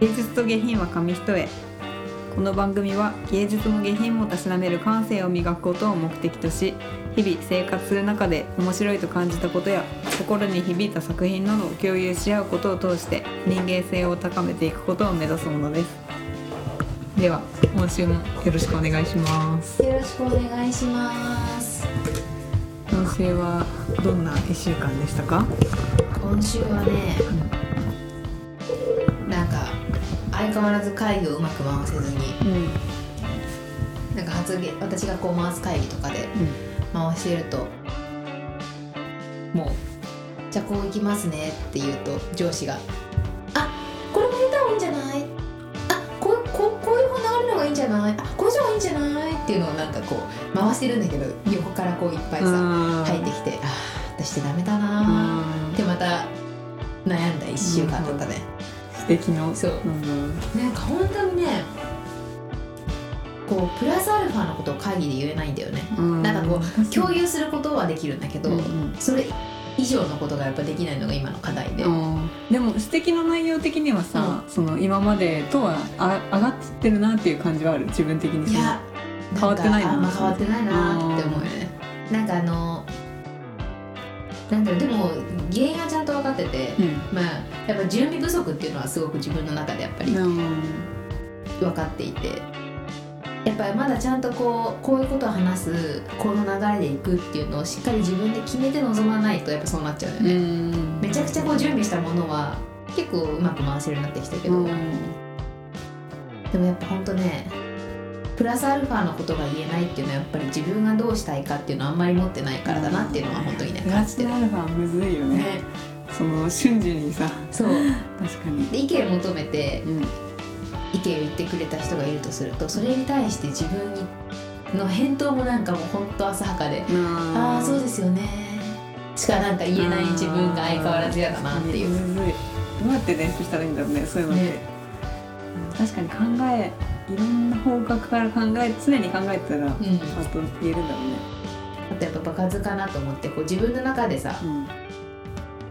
芸術と下品は紙一重。この番組は芸術も下品もたしなめる感性を磨くことを目的とし日々生活する中で面白いと感じたことや心に響いた作品などを共有し合うことを通して人間性を高めていくことを目指すものです。では今週もよろしくお願いします。よろしくお願いします。今週はどんな1週間でしたか？今週はね、なん変わらず会議をうまく回せずにうん。なんか発言私がこう回す会議とかで回してるともう「じゃあこう行きますね」って言うと上司が「あこれも入れた方がいいんじゃない?」あこうこうこういう方流れるのがいいんじゃない？あこうした方がいいんじゃない？っていうのをなんかこう回してるんだけど横からこういっぱいさうん。入ってきて「ああ私ってダメだな」ってまた悩んだ1週間だったね、素敵のそう。うん。なんか本当にねこうプラスアルファのことを会議で言えないんだよね。うん。なんかこう共有することはできるんだけど、うんうん。それ以上のことがやっぱできないのが今の課題で、うん。でも指摘の内容的にはさ、その今までとはあ上がってるなっていう感じはある。自分的にいや変わってないの？んかあんま変わってないなって思うよね。なんかあのなんだろうでも原因はちゃんと分かってて、うん。まあやっぱ準備不足っていうのはすごく自分の中でやっぱりうん。分かっていて。やっぱりまだちゃんとこうこういうことを話すこの流れでいくっていうのをしっかり自分で決めて臨まないとやっぱそうなっちゃうよね、ん。めちゃくちゃこう準備したものは結構うまく回せるようになってきたけど、うん。でもやっぱほんとねプラスアルファのことが言えないっていうのはやっぱり自分がどうしたいかっていうのはあんまり持ってないからだなっていうのは本当にねプラス感じてるアルファむずいよね。ね。その瞬時にさ。そう。確かに。で意見求めてうん。意見を言ってくれた人がいるとするとそれに対して自分にの返答もなんかもうほんと浅はかでああそうでですよね。しかなんか言えない自分が相変わらず嫌だなっていう。むずい。どうやって練習したらいいんだろうねそういうのって、ね。うん確かに考えいろんな方角から考え常に考えてたらうん。あと言えるんだろうね。あとやっぱ場数かなと思ってこう自分の中でさうん。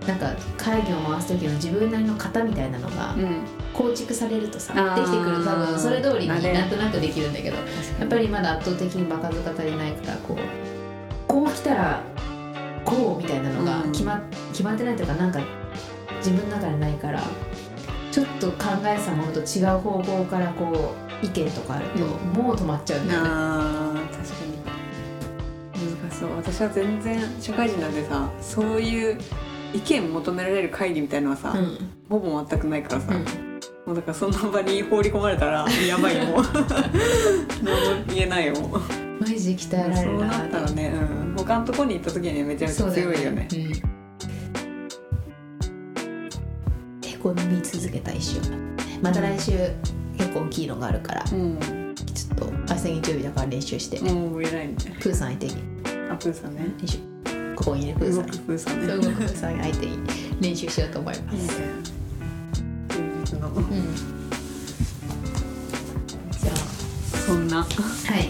なんか会議を回す時の自分なりの型みたいなのがうん。構築されるとさあー。できてくる。と多分それ通りになんとなくできるんだけどやっぱりまだ圧倒的に場数が足りないからこうこう来たらこうみたいなのがうん。決ま,、決まってないというかなんか自分の中でないからちょっと考えてたものと違う方向からこう意見とかあると、うん。もう止まっちゃうんだよね。あー確かに。難しそう。私は全然社会人なんでさそういう意見求められる会議みたいのはさ、うん。ほぼ全くないからさ、うん。もうだからその場に放り込まれたらやばいよ。もう何も言えないよ。もうマジ鍛えられそうるななったらね、うん、他のとこに行った時にはめちゃめちゃ強いよね。うん。へこみ続けた一週間。また来週結構大きいのがあるからうんちょっと明日日曜日だから練習して、もう偉いね。プーさん相手に。あプーさんね。練習。ここにねプーさんに。動くプーさんね。動くプーさん相手に練習しようと思いまいいね。す、うん。じゃそんな。あはい。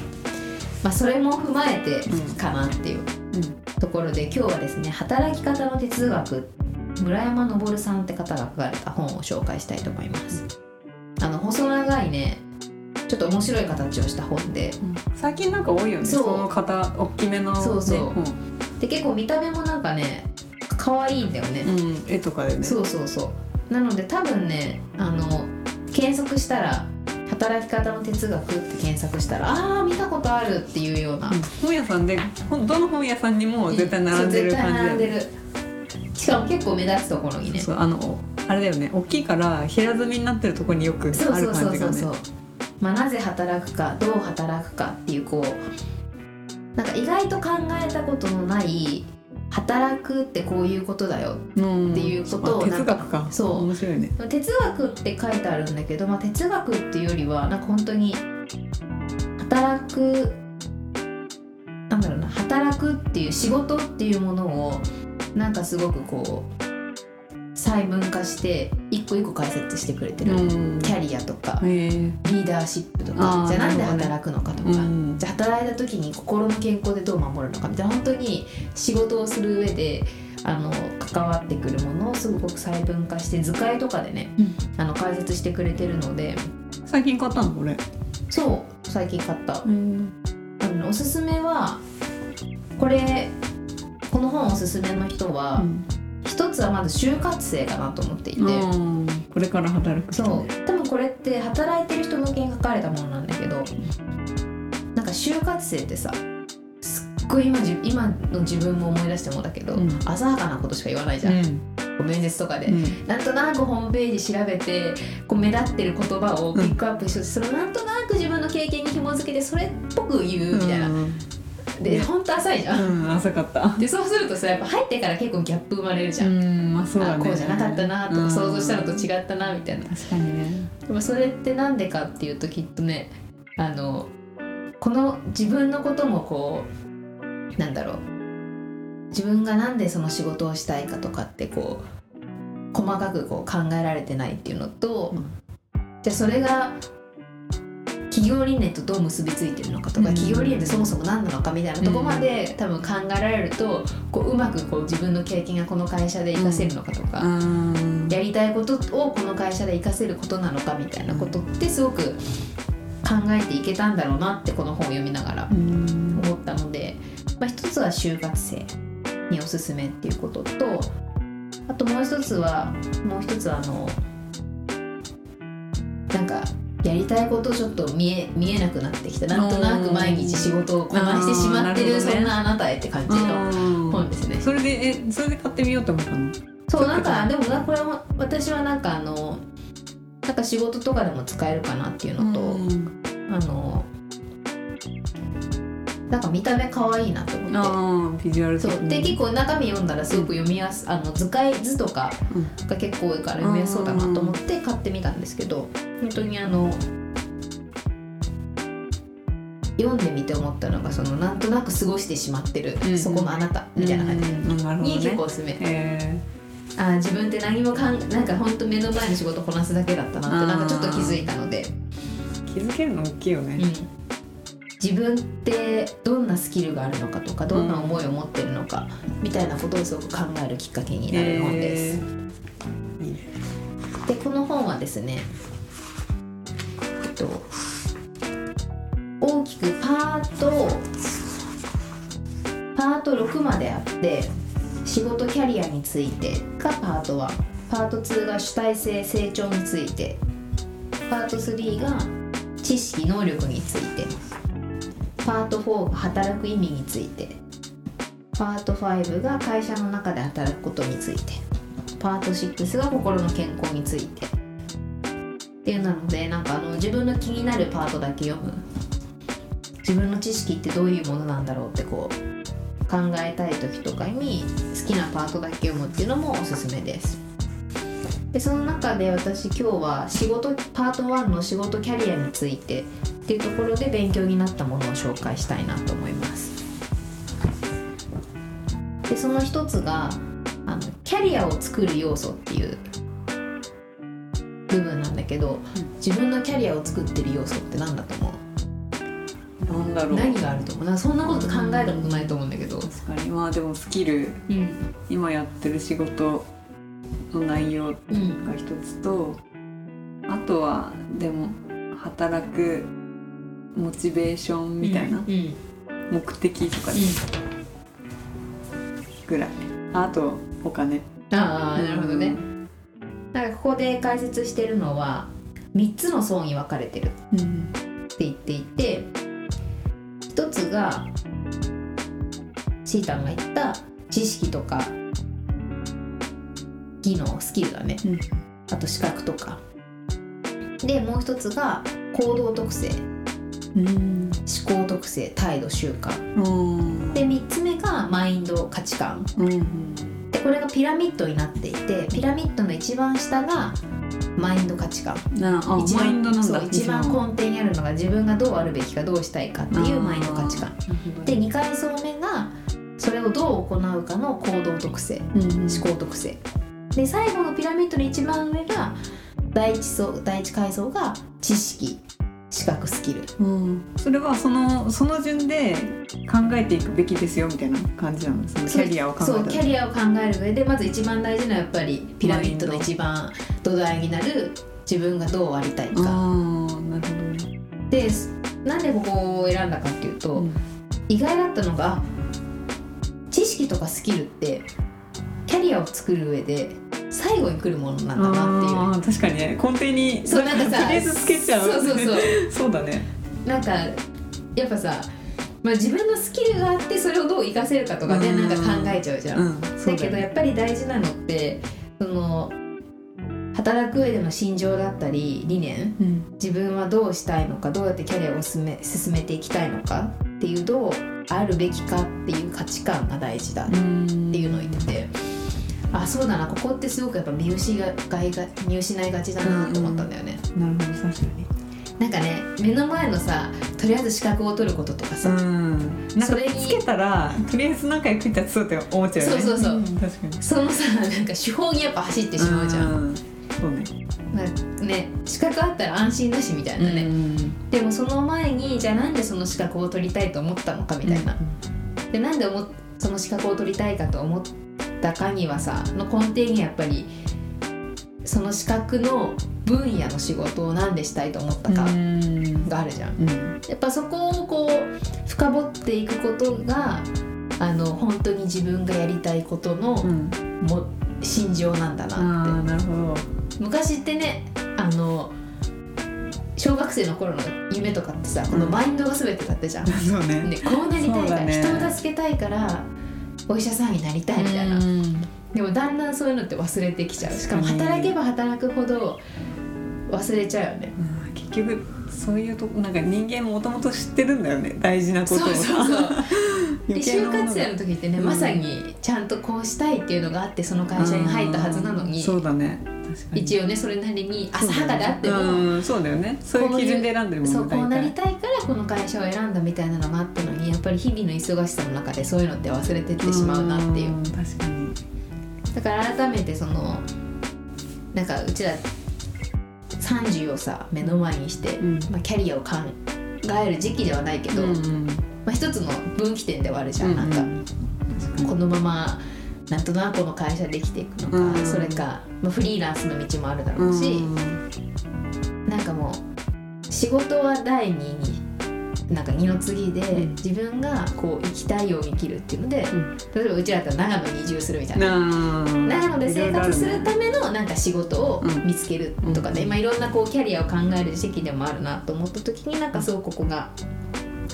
まあそれも踏まえてうんかなっていう。うん。ところで今日はですね働き方の哲学。村山昇さんって方が書かれた本を紹介したいと思いますあの細長いねちょっと面白い形をした本で。最近なんか多いよねそう。その型大きめの。ねそうそう。本で結構見た目もなんかね可愛いんだよね、うん、絵とかでね。そうそうそう。なので多分ねあの検索したら働き方の哲学って検索したらああ見たことあるっていうような、うん。本屋さんで本どの本屋さんにも絶対並んでるそう絶対感じで、並んでるしかも結構目立つところにね。そうあのあれだよね。大きいから平積みになってるところによくあるそうそうそ感じがねうそうそう、まあ、なぜ働くかどう働くかっていうこうなんか意外と考えたことのない働くってこういうことだようん。っていうことをあなんか哲学か。そう。面白いね。哲学って書いてあるんだけど、まあ、哲学っていうよりはなんか本当に働くなんだろうな働くっていう仕事っていうものをなんかすごくこう細分化して一個一個解説してくれてる、うん。キャリアとかリーダーシップとあかーじゃあなんで働くのかとか、うん。じゃあ働いた時に心の健康でどう守るのかみたいな本当に仕事をする上であの関わってくるものをすごく細分化して図解とかでね、うん。あの解説してくれてるので。最近買ったのこれ。そう最近買った。うんあのねおすすめはこれこの本おすすめの人は、一つはまず就活生かなと思っていて、これから働く人そう。多分これって働いてる人向けに書かれたものなんだけどなんか就活生ってさすっごい今じ今の自分も思い出してもだけど、うん。浅はかなことしか言わないじゃん、うん。こう面接とかで、うん。なんとなくホームページ調べてこう目立ってる言葉をピックアップして、それをなんとなく自分の経験に紐づけてそれっぽく言うみたいな、うんで。本当浅いじゃん、うん浅かった。でそうするとさやっぱ入ってから結構ギャップ生まれるじゃん、んまあそうだね。あこうじゃなかったなとか、うん。想像したのと違ったなみたいな。確かにね。でもそれってなんでかっていうときっとねあのこの自分のこともこうなんだろう。自分がなんでその仕事をしたいかとかってこう細かくこう考えられてないっていうのと、うん。じゃあそれが企業理念とどう結びついてるのかとか、うん。企業理念ってそもそも何なのかみたいなところまで、多分考えられるとこううまくこう自分の経験がこの会社で活かせるのかとか、うん。やりたいことをこの会社で活かせることなのかみたいなことってすごく考えていけたんだろうなってこの本を読みながらうん。思ったので、まあ、一つは就活生におすすめっていうこととあともう一つはもう一つはあのなんかやりたいことちょっと見え見えなくなってきた。なんとなく毎日仕事をこなしてしまってるね。そんなあなたへって感じの本ですね。それでえそれで買ってみようと思ったの？そうなんかでもなこれは私はなんかあのなんか仕事とかでも使えるかなっていうのと、うん。あのなんか見た目可愛いなと思って。ああビジュアルそうで結構中身読んだらすごく読みやすあの図解図とかうん。が結構多いから読みやすそうだなと思って買ってみたんですけど本当にあの読んでみて思ったのがそのなんとなく過ごしてしまってる、うんそこのあなたみたいな感じ。うんにね。結構おすすめ、へあー自分って何もかんなんか本当目の前の仕事こなすだけだったなってなんかちょっと気づいたので、ー気づけるの大きいよね。うん、自分ってどんなスキルがあるのかとかどんな思いを持ってるのか、みたいなことをすごく考えるきっかけになる本です。でこの本はですね、えっと、大きくパートパート6まであって仕事キャリアについてがパート1パート2が主体性成長についてパート3が知識能力についてパート4が働く意味について。パート5が会社の中で働くことについて。パート6が心の健康について。っていうなのでなんかあの自分の気になるパートだけ読む。自分の知識ってどういうものなんだろうってこう考えたい時とかに好きなパートだけ読むっていうのもおすすめです。でその中で私今日は仕事パート1の仕事キャリアについてっていうところで勉強になったものを紹介したいなと思います。でその一つがあのキャリアを作る要素っていう部分なんだけど、自分のキャリアを作ってる要素って何だと思う？なんだろう。何があると思う？なんかそんなこと考えたことないと思うんだけど、確かに。まあでもスキル。うん。今やってる仕事の内容うんが一つとあとはでも働くモチベーションみたいな目的とかぐらい。あとお金。ああなるほどね、なんかここで解説してるのは3つの層に分かれてるうん。って言っていて一つがシータンが言った知識とか技能スキルだね、うん。あと資格とか。でもう一つが行動特性。うん。思考特性態度習慣。うん。で3つ目がマインド価値観。うん。でこれがピラミッドになっていてピラミッドの一番下がマインド価値観。一番根底にあるのが自分がどうあるべきかどうしたいかっていうマインド価値観。で2階層目がそれをどう行うかの行動特性うん。思考特性で最後のピラミッドの一番上が第一層第一階層が知識資格スキル。うん、それはそのその順で考えていくべきですよみたいな感じなのそのキャリアを考えたそうらキャリアを考える上でまず一番大事なやっぱりピラミッドの一番土台になる自分がどうありたいか。ああなるほどね、でなんでここを選んだかっていうと、うん。意外だったのが知識とかスキルってキャリアを作る上で最後に来るものなんだなっていう。あー確かにね。根底にそうなんかさとりあえずつけちゃう。そうそうそう。そうだね。なんかやっぱさ、まあ、自分のスキルがあってそれをどう活かせるかとかねうん。なんか考えちゃうじゃん。うん。だねだけどやっぱり大事なのってその働く上での心情だったり理念うん。自分はどうしたいのかどうやってキャリアを進め進めていきたいのかっていうどうあるべきかっていう価値観が大事だっうんていうのを言ってて。あそうだなここってすごくやっぱ見失いが見失いがちだなと思ったんだよね、なるほど確かに。なんかね目の前のさとりあえず資格を取ることとかさ、うん。なんかそれにつけたらとりあえず何か役に立ちそうって思っちゃうよね。そうそうそう。ん確かに。そのさなんか手法にやっぱ走ってしまうじゃん、ん。そうね。ね資格あったら安心だしみたいなね、うんでもその前にじゃあなんでその資格を取りたいと思ったのかみたいな、でなんでその資格を取りたいかと思ったかにはさの根底にやっぱりその資格の分野の仕事をなんでしたいと思ったかうん。があるじゃん。うん。やっぱそこをこう深掘っていくことがあの本当に自分がやりたいことのうん。も心情なんだあなって。あなるほど。昔ってねあの小学生の頃の夢とかってさこのマインドが全てだったじゃん、そうね。ね、こうなりたいから、ね。人を助けたいからお医者さんになりたいみたいな、うん。でもだんだんそういうのって忘れてきちゃう。しかも働けば働くほど忘れちゃうよね。うん結局そういうとこなんか人間もともと知ってるんだよね。大事なことを。そうそうそう。で就活生の時ってね、うん。まさにちゃんとこうしたいっていうのがあってその会社に入ったはずなのに。そうだね。一応ねそれなりに浅はかであっても、うんそうだよね。そういう基準で選んでるもんねそうこうなりたいかだみたいなのがあったのにやっぱり日々の忙しさの中でそういうのって忘れてってしまうなっていう。うん確かに。だから改めてそのなんかうちら30をさ目の前にして、うん。まあ、キャリアを考える時期ではないけど、うんうん。まあ、一つの分岐点ではあるじゃん、なんか。確かに。このままなんとなくこの会社で生きていくのか、うんそれか、まあ、フリーランスの道もあるだろうし、なんかもう仕事は第二になんか二の次で、うん。自分がこう生きたいように生きるっていうので、ん。例えばうちらだったら長野に移住するみたいな。な長野で生活するめためのなんか仕事をうん見つけるとかね、うん。まあ、いろんなこうキャリアを考える時期でもあるなと思った時になんかそうここが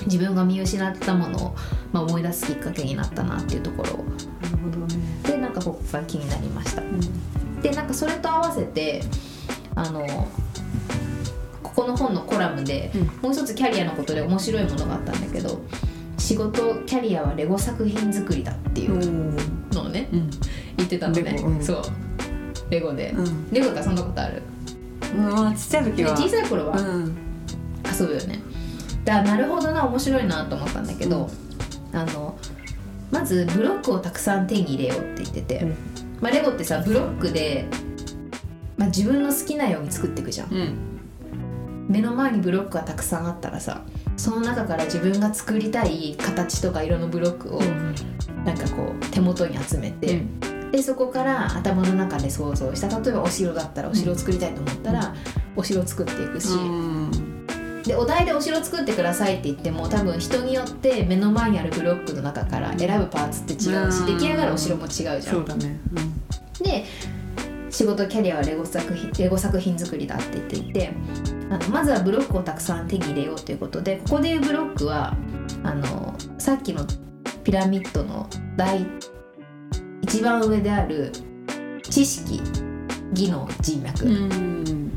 自分が見失ったものを、まあ、思い出すきっかけになったなっていうところ。なるほどね。でなんかここが気になりました。うん。でなんかそれと合わせてあのここの本のコラムで、うん。もう一つキャリアのことで面白いものがあったんだけど仕事キャリアはレゴ作品作りだっていうのをね、うん。言ってたのね。うん。そう。レゴで、うん。レゴって遊んだことある？まあちっちゃい時では小さい頃はうん。遊ぶよね。だからなるほどな面白いなと思ったんだけど、あのまずブロックをたくさん手に入れようって言ってて、うん。まあ、レゴってさブロックで、まあ、自分の好きなように作っていくじゃん。うん目の前にブロックがたくさんあったらさその中から自分が作りたい形とか色のブロックをなんかこう手元に集めて、でそこから頭の中で想像した例えばお城だったらお城を作りたいと思ったら、お城を作っていくし、うん。でお題でお城作ってくださいって言っても多分人によって目の前にあるブロックの中から選ぶパーツって違うしうん。出来上がるお城も違うじゃん。そうだね。で仕事キャリアはレゴ作品レゴ作品作りだって言っていてあのまずはブロックをたくさん手に入れようということでここでいうブロックはあのさっきのピラミッドの第一番上である知識技能人脈うん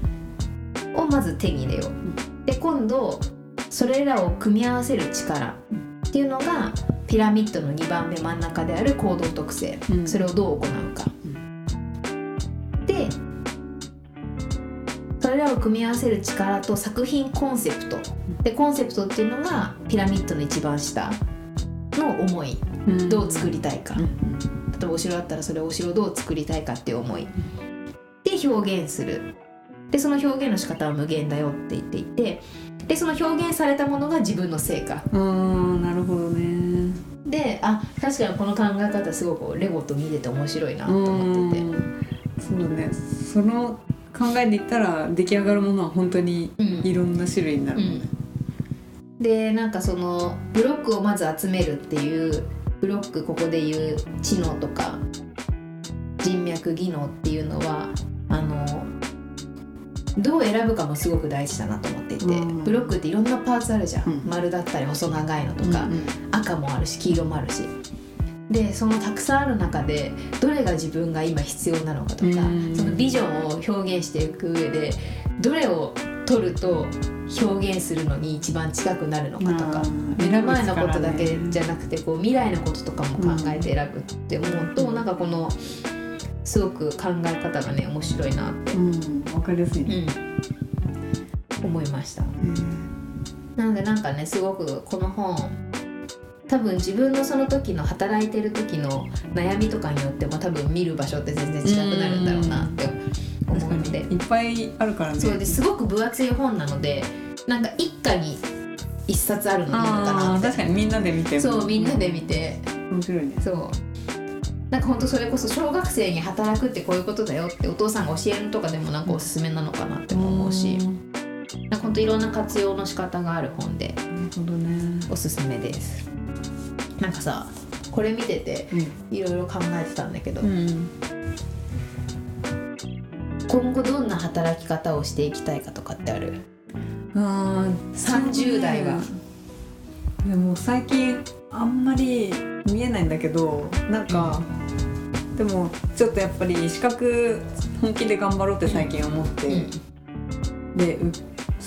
をまず手に入れよう。で今度それらを組み合わせる力っていうのがピラミッドの2番目真ん中である行動特性、うんそれをどう行うか。れらを組み合わせる力と作品コンセプト。でコンセプトっていうのがピラミッドの一番下の思い。うん。どう作りたいか、うん例えばお城だったらそれをお城をどう作りたいかっていう思い。で表現する。でその表現の仕方は無限だよって言っていて。でその表現されたものが自分の成果。うんなるほどね。であ確かにこの考え方すごくレゴと見てて面白いなと思ってて。そうだね。その考えで言ったら出来上がるものは本当にうん。いろんな種類になるもん。ね、でなんかそのブロックをまず集めるっていうブロックここで言う知能とか人脈技能っていうのはあのどう選ぶかもすごく大事だなと思っていて、うん。ブロックっていろんなパーツあるじゃん、うん。丸だったり細長いのとか、うん。赤もあるし黄色もあるしでそのたくさんある中でどれが自分が今必要なのかとか、うん。そのビジョンを表現していく上でどれを取ると表現するのに一番近くなるのかとか、うん目の前のことだけじゃなくてこう未来のこととかも考えて選ぶって思うと、うん。なんかこのすごく考え方がね面白いなって、うかりやすい思いました。うん。なのでなんかねすごくこの本多分自分のその時の働いてる時の悩みとかによっても多分見る場所って全然違くなるんだろうなって思うので。いっぱいあるからね。そうですごく分厚い本なのでなんか一家に一冊あるのいいのかあなって。ー確かにみんなで見ても。そうみんなで見て。面白いね。そう。なんかほんとそれこそ小学生に働くってこういうことだよってお父さんが教えるとかでもなんかおすすめなのかなっても思うし。んなんかほんといろんな活用の仕方がある本で。なるほどね。おすすめです。なんかさこれ見てていろいろ考えてたんだけど、うん。今後どんな働き方をしていきたいかとかってある？あー30代は。でも最近あんまり見えないんだけどなんかでもちょっとやっぱり資格本気で頑張ろうって最近思って、でう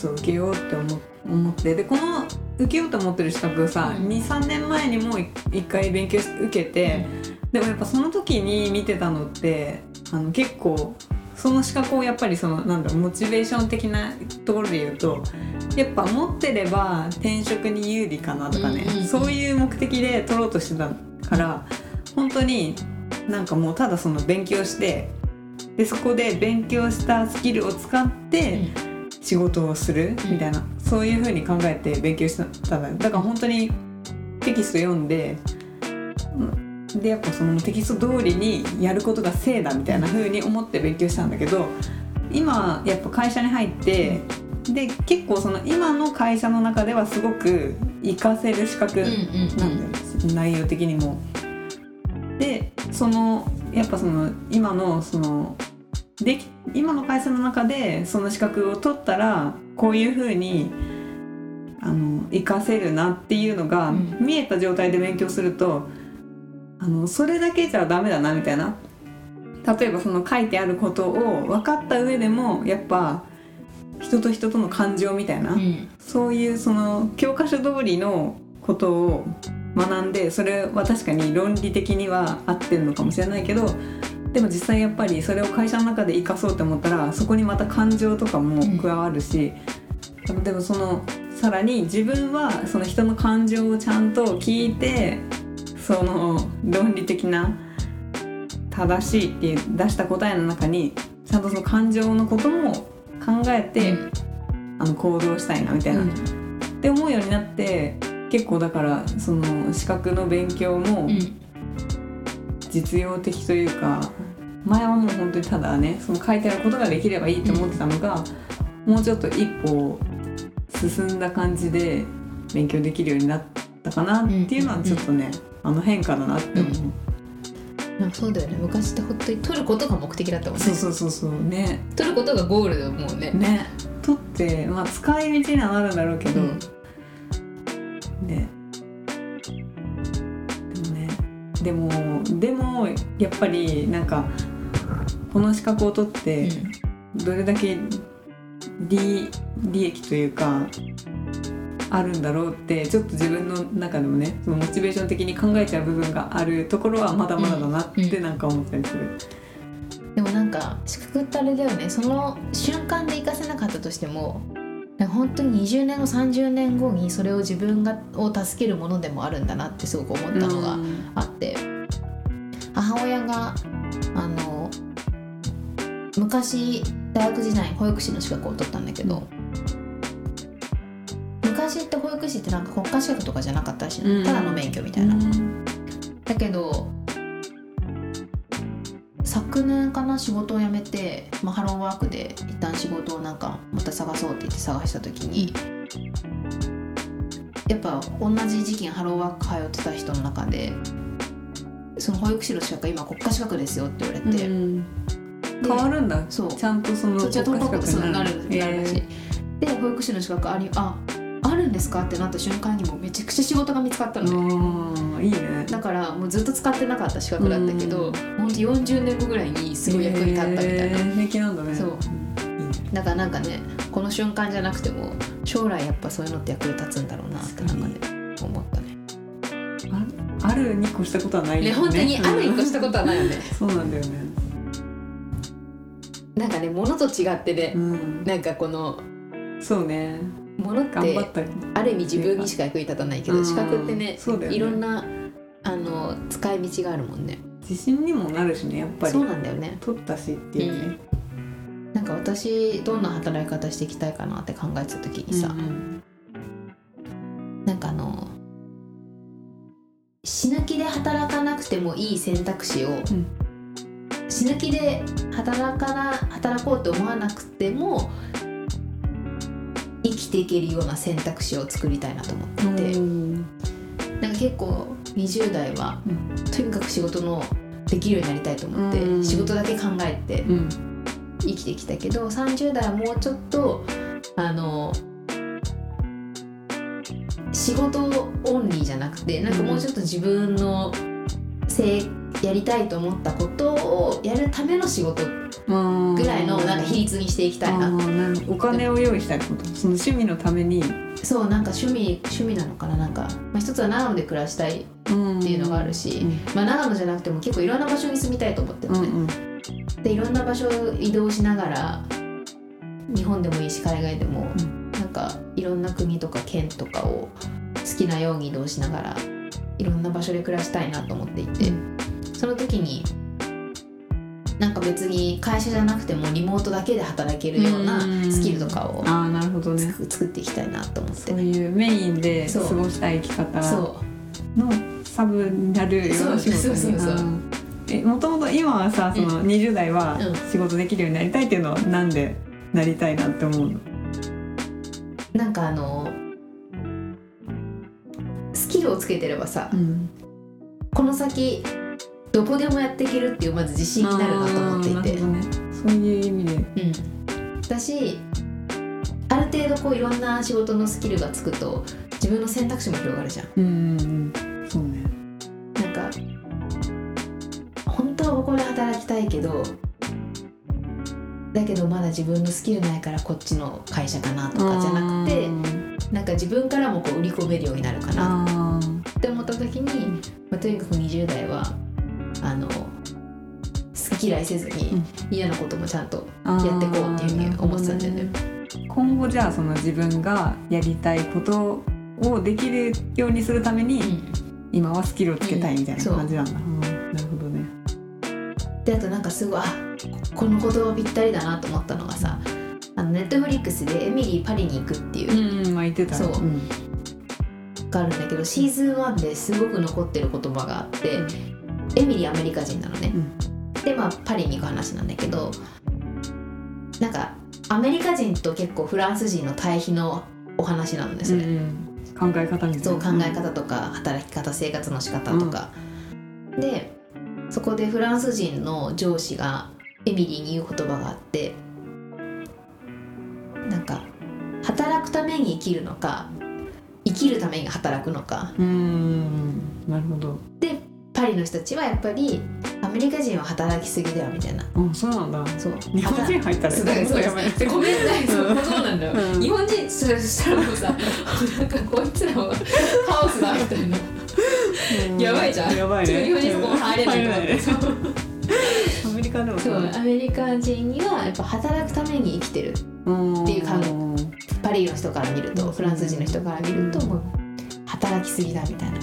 そう受けようって思思って。でこの受けようと思ってる資格さ、うん。23年前にも一回勉強し受けて、でもやっぱその時に見てたのってあの結構その資格をやっぱりそのなんだろうモチベーション的なところで言うとやっぱ持ってれば転職に有利かなとかね、うんうんうん。そういう目的で取ろうとしてたから本当になんかもうただその勉強してでそこで勉強したスキルを使って仕事をする？みたいな、そういう風に考えて勉強したんだよ。だから本当にテキスト読んでうん。でやっぱそのテキスト通りにやることが正だみたいな風に思って勉強したんだけど今やっぱ会社に入ってで結構その今の会社の中ではすごく活かせる資格うんうんなんだよ、内容的にも。でそのやっぱその今のそのでき今の会社の中でその資格を取ったらこういうふうにあの活かせるなっていうのがうん。見えた状態で勉強すると、あのそれだけじゃダメだなみたいな。例えばその書いてあることを分かった上でもやっぱ人と人との感情みたいな、うん。そういうその教科書通りのことを学んでそれは確かに論理的には合ってるのかもしれないけどでも実際やっぱりそれを会社の中で生かそうと思ったらそこにまた感情とかも加わるし、でもそのさらに自分はその人の感情をちゃんと聞いてその論理的な正しいっていう出した答えの中にちゃんとその感情のことも考えて、あの行動したいなみたいな、って思うようになって結構だからその資格の勉強もうん実用的というか前はもう本当にただねその書いてあることができればいいと思ってたのが、もうちょっと一歩進んだ感じで勉強できるようになったかなっていうのはちょっとね、あの変化だなって思う、なん。かそうだよね昔って本当に取ることが目的だったもん。ねそうそうそうそうね取ることがゴールだもん。ねね取ってまあ使い道にはなるん。だろうけど、うん。ねでもねでもやっぱりなんかこの資格を取ってどれだけ利利益というかあるんだろうってちょっと自分の中でもねそのモチベーション的に考えちゃう部分があるところはまだまだだなってなんか思ったりする。でもなんか資格ってあれだよね。その瞬間で活かせなかったとしてもなんか本当に20年後30年後にそれを自分がを助けるものでもあるんだなってすごく思ったのがうん。あって。母親があの昔大学時代に保育士の資格を取ったんだけど育士ってなんか国家資格とかじゃなかったらしただの免許みたいな、だけど昨年かな仕事を辞めて、まあ、ハローワークで一旦仕事をなんかまた探そうって言って探した時にやっぱ同じ時期にハローワーク通ってた人の中でその保育士の資格今国家資格ですよって言われて、うん。で変わるんだ。そう。ちゃんとそのそっちは東北そうなるへーなるらしいで保育士の資格ありああるんですか？ってなった瞬間にもうめちゃくちゃ仕事が見つかったのね。うんいいね。だからもうずっと使ってなかった資格だったけど、ほん。と40年後ぐらいにすごい役に立ったみたいな、へー平気なんだね。そう。だからなんかねこの瞬間じゃなくても将来やっぱそういうのって役に立つんだろうなってなんかね思ったね。ああるに越したことはないね。よ本当にあるに越したことはないよね。そうなんだよね。なんかね物と違ってねうん。なんかこのそうね物って頑張ったりある意味自分にしか役に立たないけどうん。資格ってねね。いろんなあの使い道があるもんね。自信にもなるしねやっぱり。そうなんだよね。取ったしっていうね。なんか私どんな働き方していきたいかなって考えてた時にさ、うんなんかあの死ぬ気で働かなくてもいい選択肢を、ん。死ぬ気で働かな働こうと思わなくても生きていけるような選択肢を作りたいなと思っていて、うんなんか結構20代は、うとにかく仕事のできるようになりたいと思って、うん。仕事だけ考えてうん。生きてきたけど30代はもうちょっとあの仕事オンリーじゃなくてなんかもうちょっと自分のせいやりたいと思ったことをやるための仕事ぐぐらいのなんか比率にしていきたいな、お金を用意したいこと。その趣味のために。そうなんか趣味趣味なのかな。なんか、まあ、一つは長野で暮らしたいっっていうのがあるし、まあ、長野じゃなくても結構いろんな場所に住みたいと思ってるのね、うんうん。でいろんな場所を移動しながら日本でもいいし海外でも、うなんかいろんな国とか県とかを好きなように移動しながらいろんな場所で暮らしたいなと思っていて、その時になんか別に会社じゃなくてもリモートだけで働けるようなスキルとかをああなるほどね。作作っていきたいなと思って。そういうメインで過ごしたい生き方そのサブになるような仕事に。そうそうそうそうあーえもともと今はさその20代はうん。仕事できるようになりたいっていうのはなんでなりたいなって思うの？うなんかあのスキルをつけてればさうん。この先どこでもやっていけるっていうまず自信になるなと思っていて。ね。そういう意味で。うん、だしある程度こういろんな仕事のスキルがつくと自分の選択肢も広がるじゃん。うんそうね。なんか本当はここで働きたいけどだけどまだ自分のスキルないからこっちの会社かなとかじゃなくてなんか自分からもこう売り込めるようになるかなって思った時に、まあ、とにかく20代はあの好き嫌いせずにうん。嫌なこともちゃんとやってこうっていうふうに思ってたんだよね。今後じゃあその自分がやりたいことをできるようにするために、うん。今はスキルをつけたいみたいなうん。感じなんだ、う。ん。なるほどね。であとなんかすごいあこの言葉ぴったりだなと思ったのがさあのネットフリックスで「エミリーパリに行く」っていううんまあ言ってたそう。ん。があるんだけどシーズン1ですごく残ってる言葉があって、エミリーアメリカ人なのね、でまあパリに行く話なんだけどなんかアメリカ人と結構フランス人の対比のお話なのね。それ、うん。考え方みたいな。そう考え方とか働き方生活の仕方とか、でそこでフランス人の上司がエミリーに言う言葉があってなんか働くために生きるのか生きるために働くのか。うん。なるほど。でパリの人たちはやっぱりアメリカ人は働きすぎだよみたいな。あそうなんだ。そう。日本人入ったらそうだからそう。やばいでごめんなさいそうなんだよ、うん。日本人そしたらもうさなんかこいつらはカオスだみたいな。うん。やばいじゃん。やばいね。日本人そこ入れない入れないアメリカでもそうアメリカ人にはやっぱ働くために生きてる。っていう感パリの人から見るとフランス人の人から見るともう働きすぎだみたいな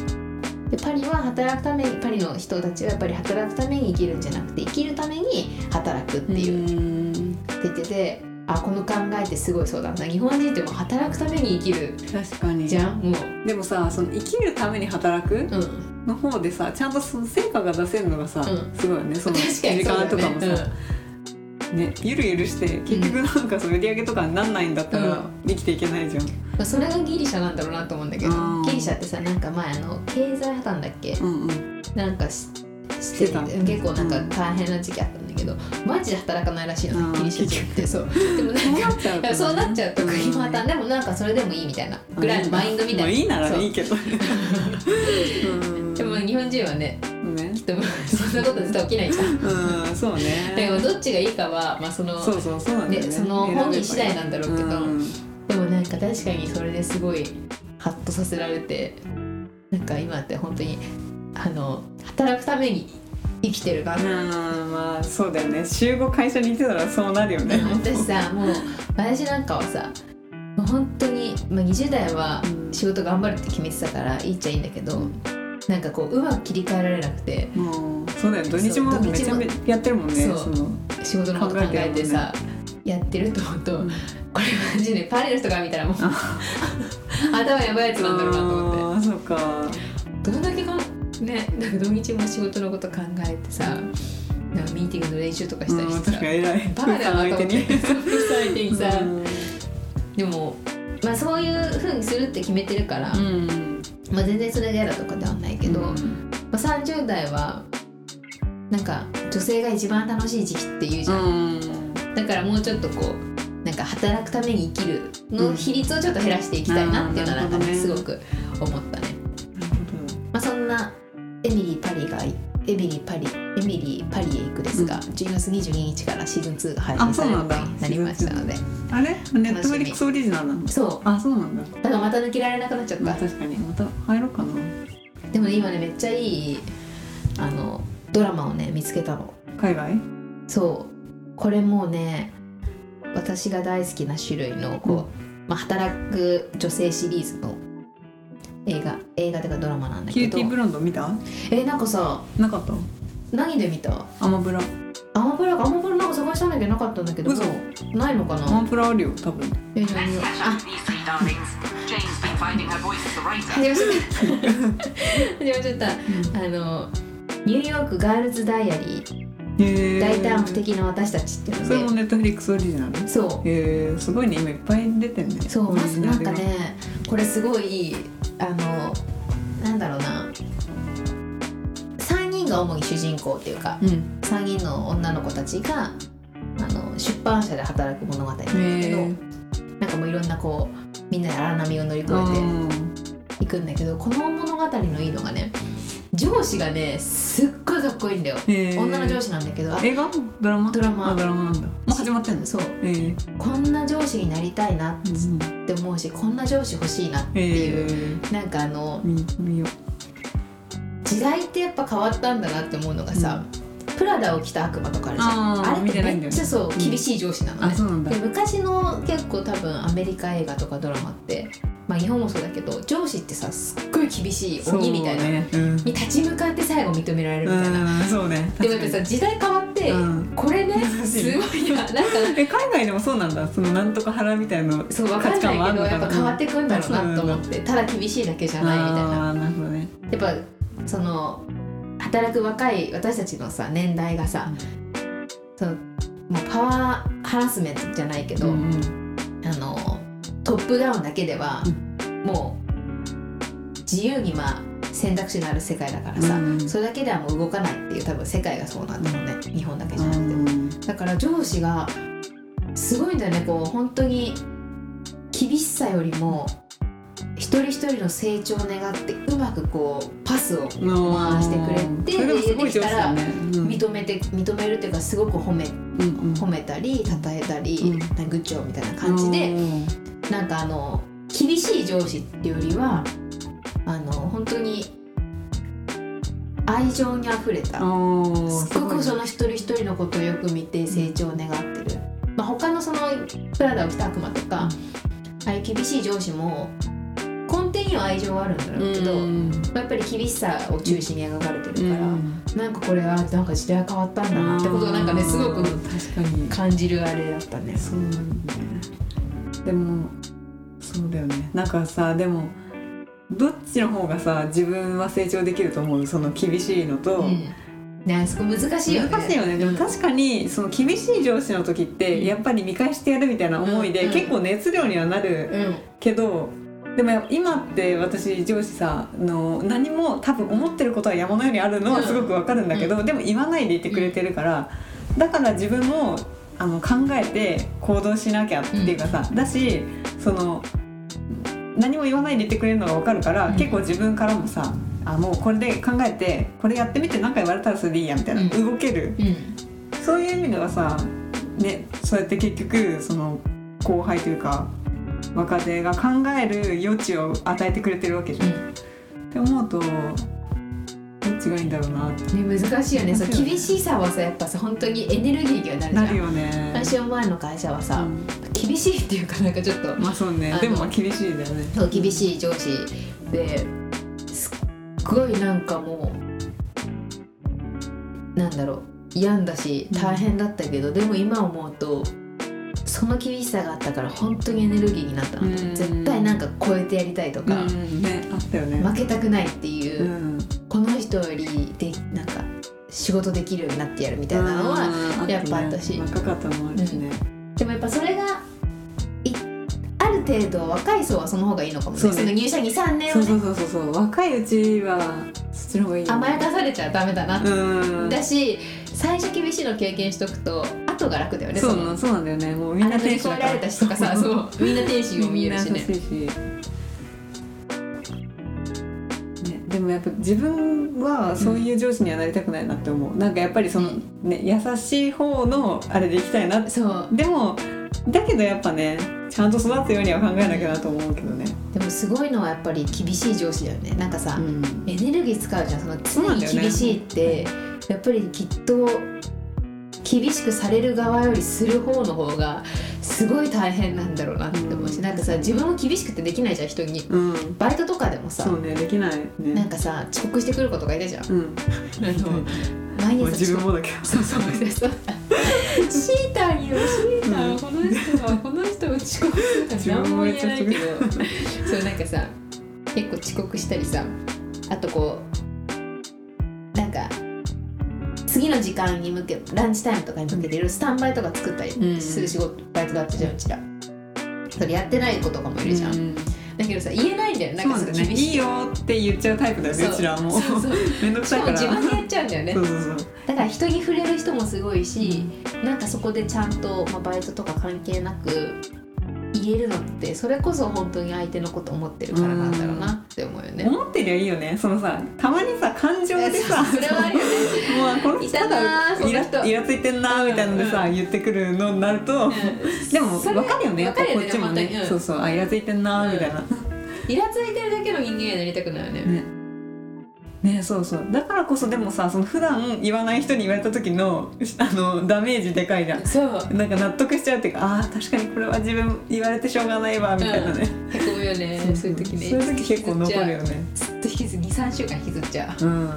でパリは働くためにパリの人たちはやっぱり働くために生きるんじゃなくて生きるために働くっていう、ってうん。言っててあこの考えってすごいそうだな。日本人ってもう働くために生きる確かに。じゃんもう。でもさその生きるために働くうん。の方でさちゃんとその成果が出せるのがさ、うん。すごいよね。その時間とかもさ、ねゆるゆるして結局なんかそう売り上げとかになんないんだったらうん。生きていけないじゃん、まあ、それがギリシャなんだろうなと思うんだけどうん。ギリシャってさなんか前あの経済破綻だっけ？うんうん。なんかしししてた結構なんか大変な時期あったんだけどマジで働かないらしいのギリシャ人って。そう。でもなんそうなかっちゃうとね。いやそうなっちゃうと国も破綻でもなんかそれでもいいみたいな。ぐらいのマインドみたいな、まあいいならいいけど うん。でも日本人はねねでも そんなこと絶対起きないじゃん。うんそうね。でもどっちがいいかは、まあ、そのそうそうそうなんだよね。ねその本人次第なんだろうけどん。でもなんか確かにそれですごいハッとさせられてなんか今って本当にあの働くために生きてるなって。うんまあそうだよね。週5会社にいてたらそうなるよね。私さもう私なんかはさもう本当に、まあ、20代はうん仕事頑張るって決めてたからいいっちゃいいんだけど、なんかこううまく切り替えられなくて。もうそうだよ土日もめちゃめちゃやってるもんね。そう。仕事のこと考えてさやってると思うと、うん。これマジでパリの人が見たらもう 頭やばいやつなんだろうなと思って。そうか。どんだけかねなんか土日も仕事のこと考えてさなんかミーティングの練習とかしたりうんしてさ確かに偉い。バカだなと思って。相手に。でもまあそういうふうにするって決めてるから、うんまあ、全然それが嫌だとかではないけど、まあ、30代はなんか女性が一番楽しい時期って言うじゃん、うん。だからもうちょっとこうなんか働くために生きるの比率をちょっと減らしていきたいなっていうのはなんかねうん。すごく思ったエミリー・パリエミリー・パリへ行くですが、うん。12月22日からシーズン2が配信されることになりましたのでどあれ？ネットフリックスオリジナルなの？そう。あそうなんだ。だからまた抜けられなくなっちゃった、まあ確かにまた入ろうかな。でもね今ねめっちゃいいあのドラマをね見つけたの。海外？そう。これもうね私が大好きな種類のこう、まあ、働く女性シリーズの映画映画というかドラマなんだけど。キューティーブロンド見た？えなんかさなかった？何で見た？アマプラ。アマプラか。アマプラなんか探したんだけどなかったんだけど嘘ないのかな？アマプラあるよ多分。えじゃあ。見よう Let's catch あ up these three darlings. Jane's been finding her voice as a writer. 始まっちゃった。始まっちゃった、あのニューヨークガールズダイアリー大胆不敵な私たちっていうそれもネットフリックスオリジナル？そう。へえすごいね今いっぱい出てんね。そうまずなんかねこれすごいあのなんだろうな。3人が主に主人公っていうかうん。3人の女の子たちがあの出版社で働く物語なんですけど、へなんかもういろんなこうみんなで荒波を乗り越ええていくんだけどこの物語のいいのがね上司がねすっごいかっこいいんだよ。へー。女の上司なんだけど。あ映画？ドラマ？ドラマ。あドラマなんだ。もう始まってんの。そう。ええこんな上司になりたいなうんって思うしこんな上司欲しいなってへいう、えなんかあの時代ってやっぱ変わったんだなって思うのがさ、プラダを着た悪魔とかあるじゃん。あれってめっちゃそう、うん厳しい上司なのね。うなんだ。で昔の結構多分アメリカ映画とかドラマってまあ日本もそうだけど上司ってさすっごい厳しい鬼みたいな、ね。うん。に立ち向かって最後認められるみたいな、うんそうね。でもやっぱさ時代変わって、うん。これね すごいな。な。んかえ海外でもそうなんだ。そのなんとか腹みたいなのそう分かんないけどやっぱ変わってくんだろうなと思っってただ厳しいだけじゃないみたいな。なるほどね。やっぱその働く若い私たちのさ年代がさ、そのもうパワーハラスメントじゃないけど、うんうん。あのトップダウンだけでは、もう自由にまあ選択肢のある世界だからさ、うん。それだけではもう動かないっていう多分世界がそうなんだろうね日本だけじゃなくて、うん。だから上司がすごいんだよね。こう本当に厳しさよりも一人一人の成長を願ってうまくこうパスを回してくれてでもすごい上手だね。うん。認めて認めるっていうかすごく褒めうんうん。褒めたり称えたり、うん。グッジョブみたいな感じで、うんなんかあの厳しい上司っていうよりはあの本当に愛情にあふれたすっごくその一人一人のことをよく見て成長を願ってる、まあ、他のそのプラダを着た悪魔とか、ああいう厳しい上司も根底には愛情はあるんだろうけど、うん。まあやっぱり厳しさを中心に描かれてるから、うん。なんかこれはなんか時代変わったんだなってことがなんかねすごく感じるあれだったね。そうねでもそうだよね。なんかさでもどっちの方がさ自分は成長できると思う？その厳しいのと、うん。ねそこ難しいよね。難しいよね。でも確かにその厳しい上司の時ってやっぱり見返してやるみたいな思いで、うん。結構熱量にはなるうん。けどでも今って私上司さあの何も多分思ってることは山のようにあるのはすごくわかるんだけど、でも言わないでいてくれてるからだから自分もあの考えて行動しなきゃっていうかさ、だしその何も言わないでいてくれるのがわかるから、うん。結構自分からもさあもうこれで考えてこれやってみて何か言われたらそれでいいやみたいな、うん。動ける。うん。そういう意味ではさねそうやって結局その後輩というか若手が考える余地を与えてくれてるわけじゃん。って思うとどっちがいいんだろうなね難しいよね。そう厳しさはさやっぱさ本当にエネルギーにはなるじゃん。なるよね。私の前の会社はさ、うん。厳しいっていうかなんかちょっとまあそうね。でもまあ厳しいだよね。そう厳しい上司。ですっごいなんかもうなんだろう。病んだし大変だったけど、でも今思うとその厳しさがあったから本当にエネルギーになったな絶対なんか超えてやりたいとうか、ん。ねあったよね。負けたくないっていうう、んこの人よりでなんか仕事できるようになってやるみたいなのは、うん。やっぱあったし若かったのもあるしね。でもやっぱそれがいある程度若い層はその方がいいのかもね。そ入社23年をね。そうそうそうそう若いうちはそっちの方がいいよね。甘やかされちゃダメだな、うん。だし最初厳しいの経験しとくと後が楽だよねのそうなそうなんだよね。もうみんな天使だから。えられた人とかさそう。みんな天使を見えるしねでもやっぱ自分はそういう上司にはなりたくないなって思う、なんかやっぱりその、ね優しい方のあれでいきたいな。ってそう。でもだけどやっぱねちゃんと育つようには考えなきゃなと思うけどね、でもすごいのはやっぱり厳しい上司だよね。なんかさ、うん。エネルギー使うじゃん。その常に厳しいって、やっぱりきっと厳しくされる側よりする方の方がすごい大変なんだろうなって思うし、うんなんかさ自分も厳しくてできないじゃん人に。うん、バイトとかでもさ。そうねできないね。なんかさ遅刻してくる子とかいたじゃん。うん。あの毎日遅刻分もだけど。そうそうそうそう。シーターによシーター、うん。この人はこの人は遅刻するから何も言えないけど。そうなんかさ結構遅刻したりさあとこう次の時間に向けランチタイムとかに向けていろいろスタンバイとか作ったりうんする仕事、バイトだったじゃんうちら。それやってない子とかもいるじゃん、うん。だけどさ言えないんだよなんかすごい厳しいいよって言っちゃうタイプだよねそう。うちらはもうそうそう。めんどくしさいから。かも自分でやっちゃうんだよね。そうそうそう。だから人に触れる人もすごいし、なんかそこでちゃんと、まあ、バイトとか関係なく言えるのってそれこそ本当に相手のこと思ってるからなんだろうなって思うよね。思ってりゃいいよね。そのさたまにさ感情でさ それはあるよね。もうこの人イライラついてんなーみたいなのでさ、うん言ってくるのになると、でもそれ分かるよね。やっぱこっちもね。そうそうあイラついてんなーみたいな、イラついてるだけの人間になりたくないよね。ねねそうそうだからこそでもさその普段言わない人に言われた時のあのダメージでかいじゃんそう。なんか納得しちゃうっていうかあー確かにこれは自分言われてしょうがないわみたいなね、へこむよね。そういう時ね。そういう時結構残るよねずっと引きず二三週間引きずっちゃうんう。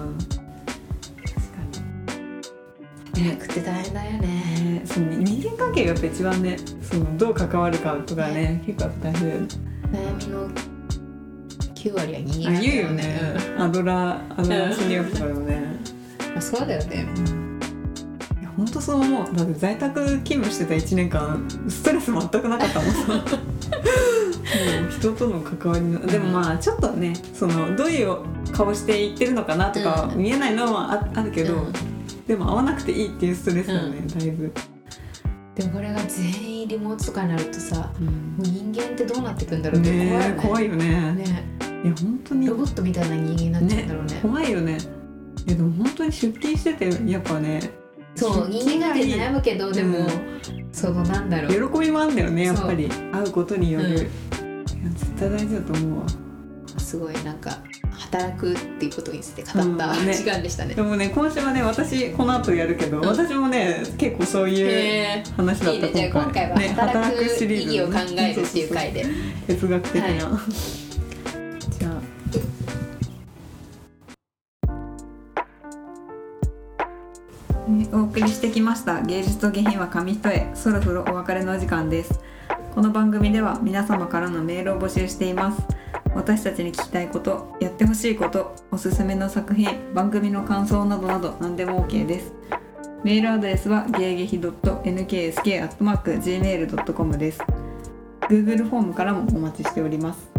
楽って大変だよね。ねその人間関係がやっぱ一番ねそのどう関わるかとかね結構大変だよね悩みの九割は人間あなんだ言うよね、アドラーアドラー心理学とかでもね。うん。あそうだよね。いや本当そう思う。だって在宅勤務してた1年間ストレス全くなかったもん。さもう人との関わりのでもまあちょっとねそのどういう顔していってるのかなとかうん。見えないのはああるけど、うん。でも会わなくていいっていうストレスだよね、うん。だいぶ、でもこれが全員リモートとかになるとさもう人間ってどうなってくんだろうって怖いよね。怖いよね。ね。いや本当に。ロボットみたいな人間になっちゃうんだろうね。怖いよね。いやでも本当に出勤しててやっぱねそう人間関係悩むけどでも、うん。そのなんだろう。喜びもあるんだよねやっぱり。会うことによる、うん。いや絶対大事だと思うわすごいなんか働くっていうことについて語った時間でしたね。でもね今週はね私この後やるけど、うん。私もね結構そういうへ話だったいいね。じゃあ今回はね働くシリーズ。意義を考えるっていう回で。哲学的な、はい。じゃあ。りしてきました。芸術と下品は紙一重。そろそろお別れのお時間ですこの番組では皆様からのメールを募集しています。私たちに聞きたいことやってほしいことおすすめの作品番組の感想などなど何でも OK です。メールアドレスはゲーゲヒ .nksk.gmail.com です。Google フォームからもお待ちしております。